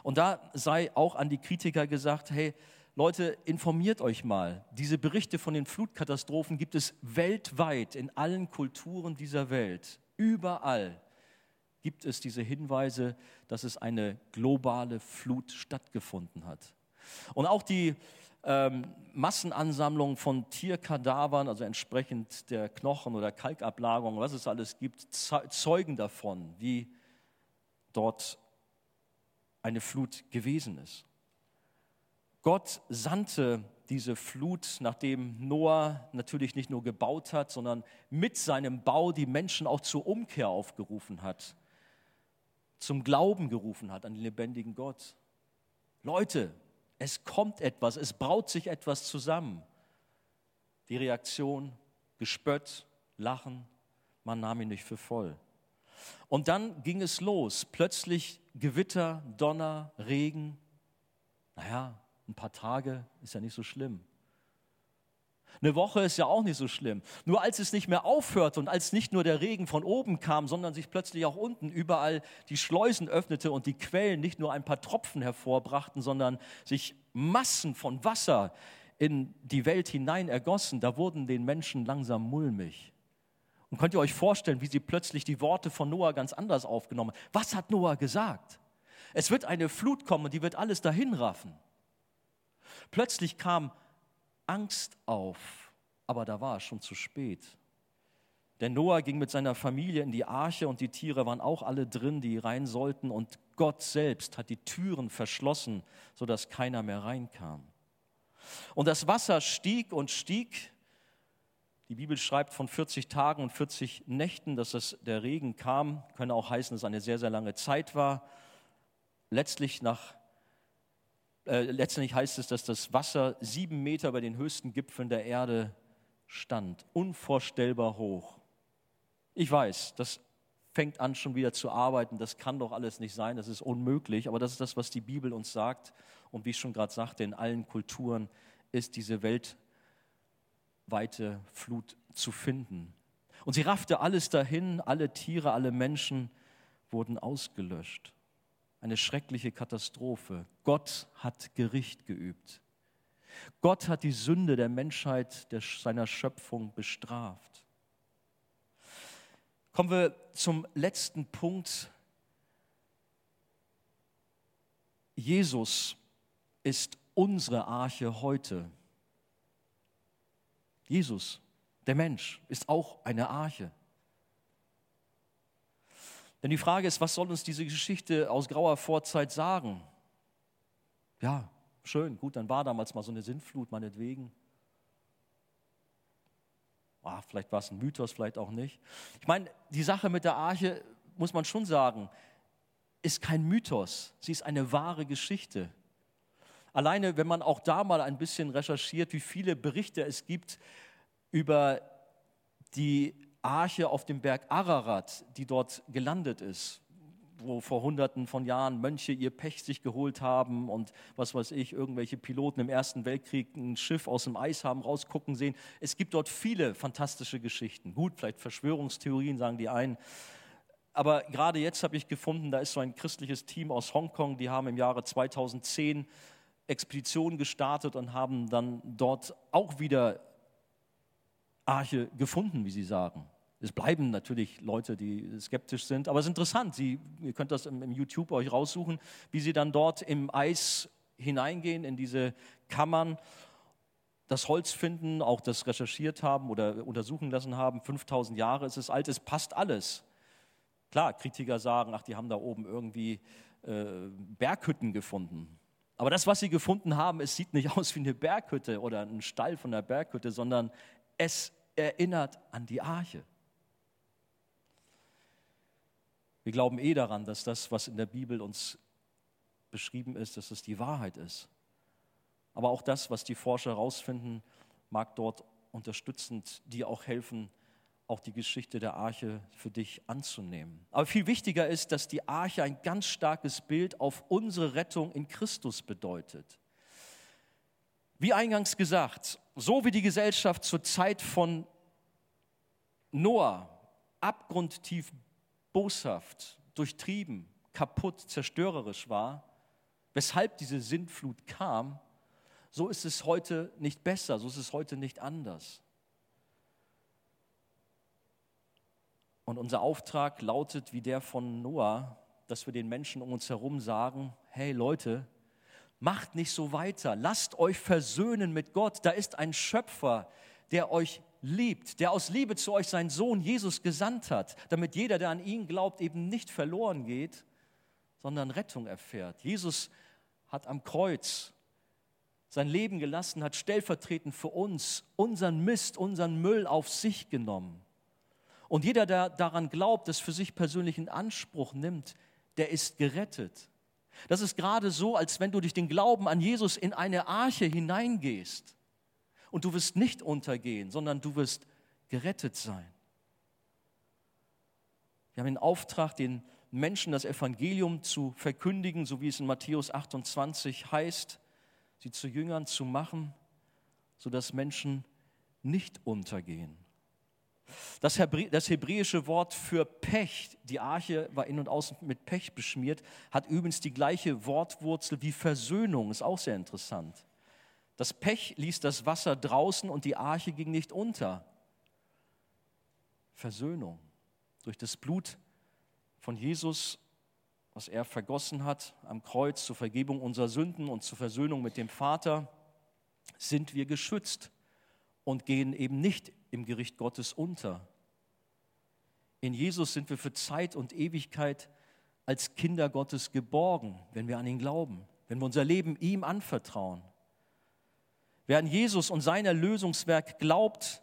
Und da sei auch an die Kritiker gesagt, hey Leute, informiert euch mal. Diese Berichte von den Flutkatastrophen gibt es weltweit in allen Kulturen dieser Welt. Überall gibt es diese Hinweise, dass es eine globale Flut stattgefunden hat. Und auch die ähm, Massenansammlung von Tierkadavern, also entsprechend der Knochen oder Kalkablagerung, was es alles gibt, zeugen davon, wie dort eine Flut gewesen ist. Gott sandte diese Flut, nachdem Noah natürlich nicht nur gebaut hat, sondern mit seinem Bau die Menschen auch zur Umkehr aufgerufen hat, zum Glauben gerufen hat an den lebendigen Gott. Leute, es kommt etwas, es braut sich etwas zusammen. Die Reaktion, Gespött, Lachen, man nahm ihn nicht für voll. Und dann ging es los. Plötzlich Gewitter, Donner, Regen. Naja, ein paar Tage ist ja nicht so schlimm. Eine Woche ist ja auch nicht so schlimm. Nur als es nicht mehr aufhörte und als nicht nur der Regen von oben kam, sondern sich plötzlich auch unten überall die Schleusen öffnete und die Quellen nicht nur ein paar Tropfen hervorbrachten, sondern sich Massen von Wasser in die Welt hinein ergossen, da wurden den Menschen langsam mulmig. Und könnt ihr euch vorstellen, wie sie plötzlich die Worte von Noah ganz anders aufgenommen haben? Was hat Noah gesagt? Es wird eine Flut kommen, die wird alles dahin raffen. Plötzlich kam Angst auf, aber da war es schon zu spät. Denn Noah ging mit seiner Familie in die Arche und die Tiere waren auch alle drin, die rein sollten. Und Gott selbst hat die Türen verschlossen, sodass keiner mehr reinkam. Und das Wasser stieg und stieg die Bibel schreibt von 40 Tagen und 40 Nächten, dass das, der Regen kam. Könnte auch heißen, dass es eine sehr, sehr lange Zeit war. Letztlich, nach, äh, letztendlich heißt es, dass das Wasser sieben Meter bei den höchsten Gipfeln der Erde stand. Unvorstellbar hoch. Ich weiß, das fängt an schon wieder zu arbeiten. Das kann doch alles nicht sein. Das ist unmöglich. Aber das ist das, was die Bibel uns sagt. Und wie ich schon gerade sagte, in allen Kulturen ist diese Welt weite Flut zu finden. Und sie raffte alles dahin, alle Tiere, alle Menschen wurden ausgelöscht. Eine schreckliche Katastrophe. Gott hat Gericht geübt. Gott hat die Sünde der Menschheit, der, seiner Schöpfung bestraft. Kommen wir zum letzten Punkt. Jesus ist unsere Arche heute. Jesus, der Mensch, ist auch eine Arche. Denn die Frage ist, was soll uns diese Geschichte aus grauer Vorzeit sagen? Ja, schön, gut, dann war damals mal so eine Sintflut, meinetwegen. Ah, vielleicht war es ein Mythos, vielleicht auch nicht. Ich meine, die Sache mit der Arche muss man schon sagen, ist kein Mythos, sie ist eine wahre Geschichte. Alleine, wenn man auch da mal ein bisschen recherchiert, wie viele Berichte es gibt über die Arche auf dem Berg Ararat, die dort gelandet ist, wo vor hunderten von Jahren Mönche ihr Pech sich geholt haben und was weiß ich, irgendwelche Piloten im Ersten Weltkrieg ein Schiff aus dem Eis haben rausgucken sehen. Es gibt dort viele fantastische Geschichten. Gut, vielleicht Verschwörungstheorien, sagen die einen. Aber gerade jetzt habe ich gefunden, da ist so ein christliches Team aus Hongkong, die haben im Jahre 2010 Expeditionen gestartet und haben dann dort auch wieder Arche gefunden, wie sie sagen. Es bleiben natürlich Leute, die skeptisch sind, aber es ist interessant. Sie, ihr könnt das im, im YouTube euch raussuchen, wie sie dann dort im Eis hineingehen, in diese Kammern, das Holz finden, auch das recherchiert haben oder untersuchen lassen haben. 5000 Jahre ist es alt, es passt alles. Klar, Kritiker sagen, ach, die haben da oben irgendwie äh, Berghütten gefunden. Aber das, was sie gefunden haben, es sieht nicht [LAUGHS] aus wie eine Berghütte oder ein Stall von der Berghütte, sondern es erinnert an die Arche. Wir glauben eh daran, dass das, was in der Bibel uns beschrieben ist, dass es die Wahrheit ist. Aber auch das, was die Forscher herausfinden, mag dort unterstützend dir auch helfen, auch die Geschichte der Arche für dich anzunehmen. Aber viel wichtiger ist, dass die Arche ein ganz starkes Bild auf unsere Rettung in Christus bedeutet. Wie eingangs gesagt, so wie die Gesellschaft zur Zeit von Noah abgrundtief boshaft, durchtrieben, kaputt, zerstörerisch war, weshalb diese Sintflut kam, so ist es heute nicht besser, so ist es heute nicht anders. Und unser Auftrag lautet wie der von Noah, dass wir den Menschen um uns herum sagen, hey Leute, macht nicht so weiter, lasst euch versöhnen mit Gott, da ist ein Schöpfer, der euch liebt, der aus Liebe zu euch seinen Sohn Jesus gesandt hat, damit jeder, der an ihn glaubt, eben nicht verloren geht, sondern Rettung erfährt. Jesus hat am Kreuz sein Leben gelassen, hat stellvertretend für uns unseren Mist, unseren Müll auf sich genommen. Und jeder, der daran glaubt, das für sich persönlich in Anspruch nimmt, der ist gerettet. Das ist gerade so, als wenn du durch den Glauben an Jesus in eine Arche hineingehst. Und du wirst nicht untergehen, sondern du wirst gerettet sein. Wir haben den Auftrag, den Menschen das Evangelium zu verkündigen, so wie es in Matthäus 28 heißt, sie zu Jüngern zu machen, sodass Menschen nicht untergehen. Das, hebräische Wort für Pech, die Arche war innen und außen mit Pech beschmiert, hat übrigens die gleiche Wortwurzel wie Versöhnung, ist auch sehr interessant. Das Pech ließ das Wasser draußen und die Arche ging nicht unter. Versöhnung durch das Blut von Jesus, was er vergossen hat am Kreuz zur Vergebung unserer Sünden und zur Versöhnung mit dem Vater, sind wir geschützt und gehen eben nicht im Gericht Gottes unter. In Jesus sind wir für Zeit und Ewigkeit als Kinder Gottes geborgen, wenn wir an ihn glauben, wenn wir unser Leben ihm anvertrauen. Wer an Jesus und sein Erlösungswerk glaubt,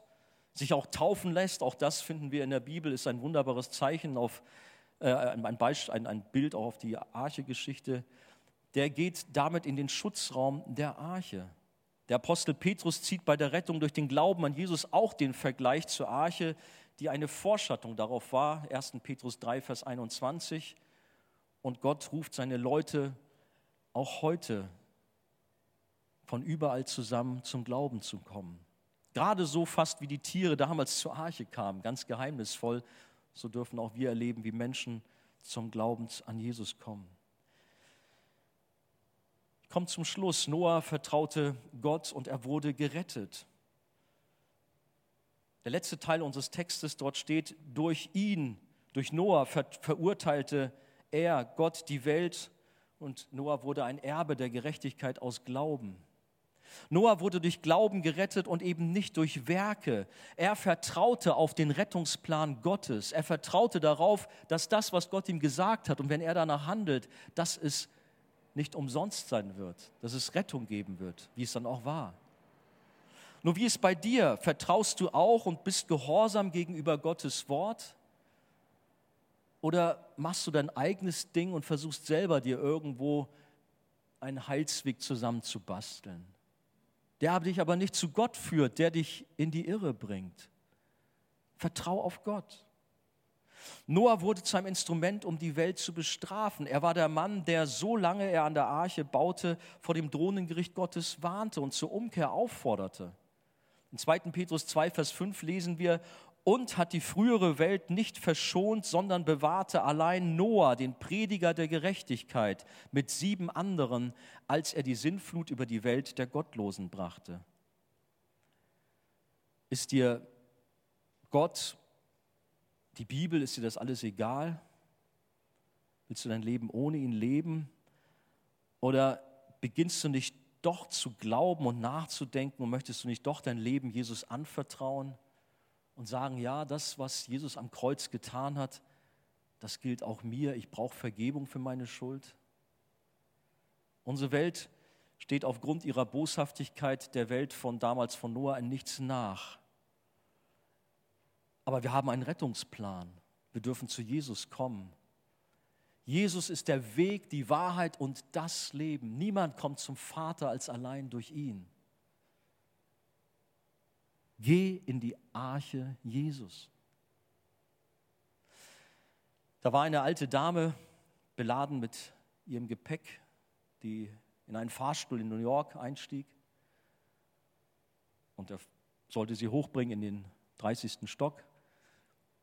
sich auch taufen lässt, auch das finden wir in der Bibel, ist ein wunderbares Zeichen auf äh, ein, Beispiel, ein, ein Bild auch auf die Arche-Geschichte, der geht damit in den Schutzraum der Arche. Der Apostel Petrus zieht bei der Rettung durch den Glauben an Jesus auch den Vergleich zur Arche, die eine Vorschattung darauf war, 1. Petrus 3, Vers 21. Und Gott ruft seine Leute auch heute von überall zusammen zum Glauben zu kommen. Gerade so fast wie die Tiere damals zur Arche kamen, ganz geheimnisvoll, so dürfen auch wir erleben, wie Menschen zum Glauben an Jesus kommen kommt zum Schluss. Noah vertraute Gott und er wurde gerettet. Der letzte Teil unseres Textes dort steht, durch ihn, durch Noah ver verurteilte er, Gott, die Welt und Noah wurde ein Erbe der Gerechtigkeit aus Glauben. Noah wurde durch Glauben gerettet und eben nicht durch Werke. Er vertraute auf den Rettungsplan Gottes. Er vertraute darauf, dass das, was Gott ihm gesagt hat und wenn er danach handelt, das ist nicht umsonst sein wird, dass es Rettung geben wird, wie es dann auch war. Nur wie es bei dir, vertraust du auch und bist gehorsam gegenüber Gottes Wort? Oder machst du dein eigenes Ding und versuchst selber dir irgendwo einen Heilsweg zusammenzubasteln? Der dich aber nicht zu Gott führt, der dich in die Irre bringt. Vertrau auf Gott. Noah wurde zu einem Instrument, um die Welt zu bestrafen. Er war der Mann, der so lange er an der Arche baute, vor dem drohenden Gericht Gottes warnte und zur Umkehr aufforderte. In 2. Petrus 2, Vers 5 lesen wir, und hat die frühere Welt nicht verschont, sondern bewahrte allein Noah, den Prediger der Gerechtigkeit, mit sieben anderen, als er die Sinnflut über die Welt der Gottlosen brachte. Ist dir Gott die Bibel, ist dir das alles egal? Willst du dein Leben ohne ihn leben? Oder beginnst du nicht doch zu glauben und nachzudenken und möchtest du nicht doch dein Leben Jesus anvertrauen und sagen, ja, das, was Jesus am Kreuz getan hat, das gilt auch mir, ich brauche Vergebung für meine Schuld? Unsere Welt steht aufgrund ihrer Boshaftigkeit der Welt von damals von Noah in nichts nach. Aber wir haben einen Rettungsplan. Wir dürfen zu Jesus kommen. Jesus ist der Weg, die Wahrheit und das Leben. Niemand kommt zum Vater als allein durch ihn. Geh in die Arche Jesus. Da war eine alte Dame, beladen mit ihrem Gepäck, die in einen Fahrstuhl in New York einstieg. Und er sollte sie hochbringen in den 30. Stock.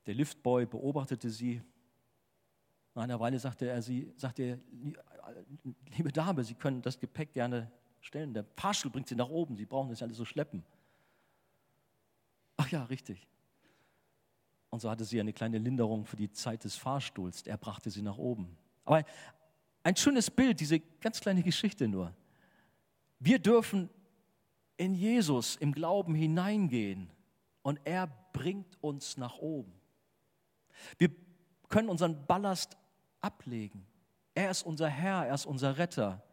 Der Liftboy beobachtete sie. Nach einer Weile sagte er, sie, sagte er, liebe Dame, Sie können das Gepäck gerne stellen. Der Fahrstuhl bringt Sie nach oben. Sie brauchen das ja alles so schleppen. Ach ja, richtig. Und so hatte sie eine kleine Linderung für die Zeit des Fahrstuhls. Er brachte sie nach oben. Aber ein schönes Bild, diese ganz kleine Geschichte nur. Wir dürfen in Jesus im Glauben hineingehen und er bringt uns nach oben. Wir können unseren Ballast ablegen. Er ist unser Herr, er ist unser Retter.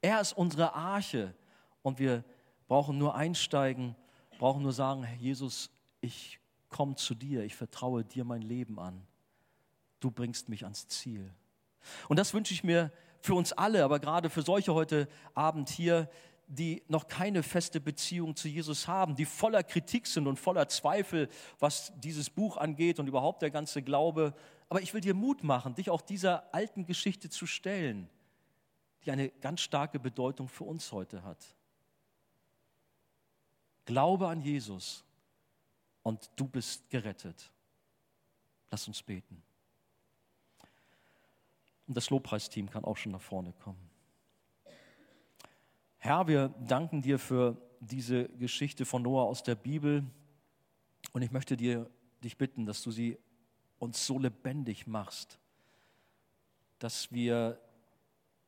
Er ist unsere Arche. Und wir brauchen nur einsteigen, brauchen nur sagen, Jesus, ich komme zu dir, ich vertraue dir mein Leben an. Du bringst mich ans Ziel. Und das wünsche ich mir für uns alle, aber gerade für solche heute Abend hier, die noch keine feste Beziehung zu Jesus haben, die voller Kritik sind und voller Zweifel, was dieses Buch angeht und überhaupt der ganze Glaube. Aber ich will dir Mut machen, dich auch dieser alten Geschichte zu stellen, die eine ganz starke Bedeutung für uns heute hat. Glaube an Jesus und du bist gerettet. Lass uns beten. Und das Lobpreisteam kann auch schon nach vorne kommen. Herr, wir danken dir für diese Geschichte von Noah aus der Bibel. Und ich möchte dir, dich bitten, dass du sie uns so lebendig machst, dass wir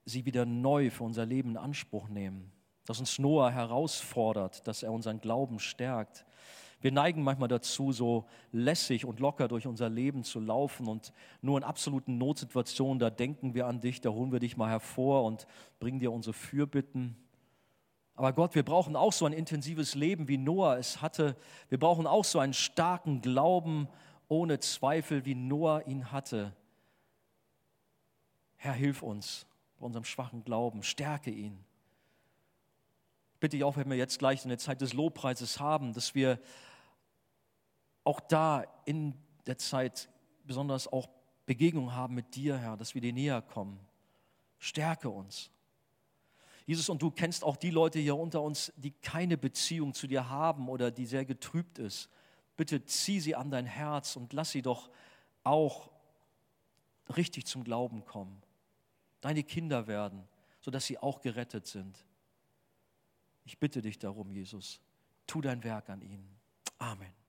sie wieder neu für unser Leben in Anspruch nehmen. Dass uns Noah herausfordert, dass er unseren Glauben stärkt. Wir neigen manchmal dazu, so lässig und locker durch unser Leben zu laufen und nur in absoluten Notsituationen, da denken wir an dich, da holen wir dich mal hervor und bringen dir unsere Fürbitten. Aber Gott, wir brauchen auch so ein intensives Leben, wie Noah es hatte. Wir brauchen auch so einen starken Glauben ohne Zweifel, wie Noah ihn hatte. Herr, hilf uns bei unserem schwachen Glauben, stärke ihn. Bitte ich auch, wenn wir jetzt gleich eine Zeit des Lobpreises haben, dass wir auch da in der Zeit besonders auch Begegnung haben mit dir, Herr, dass wir dir näher kommen. Stärke uns. Jesus, und du kennst auch die Leute hier unter uns, die keine Beziehung zu dir haben oder die sehr getrübt ist. Bitte zieh sie an dein Herz und lass sie doch auch richtig zum Glauben kommen. Deine Kinder werden, sodass sie auch gerettet sind. Ich bitte dich darum, Jesus, tu dein Werk an ihnen. Amen.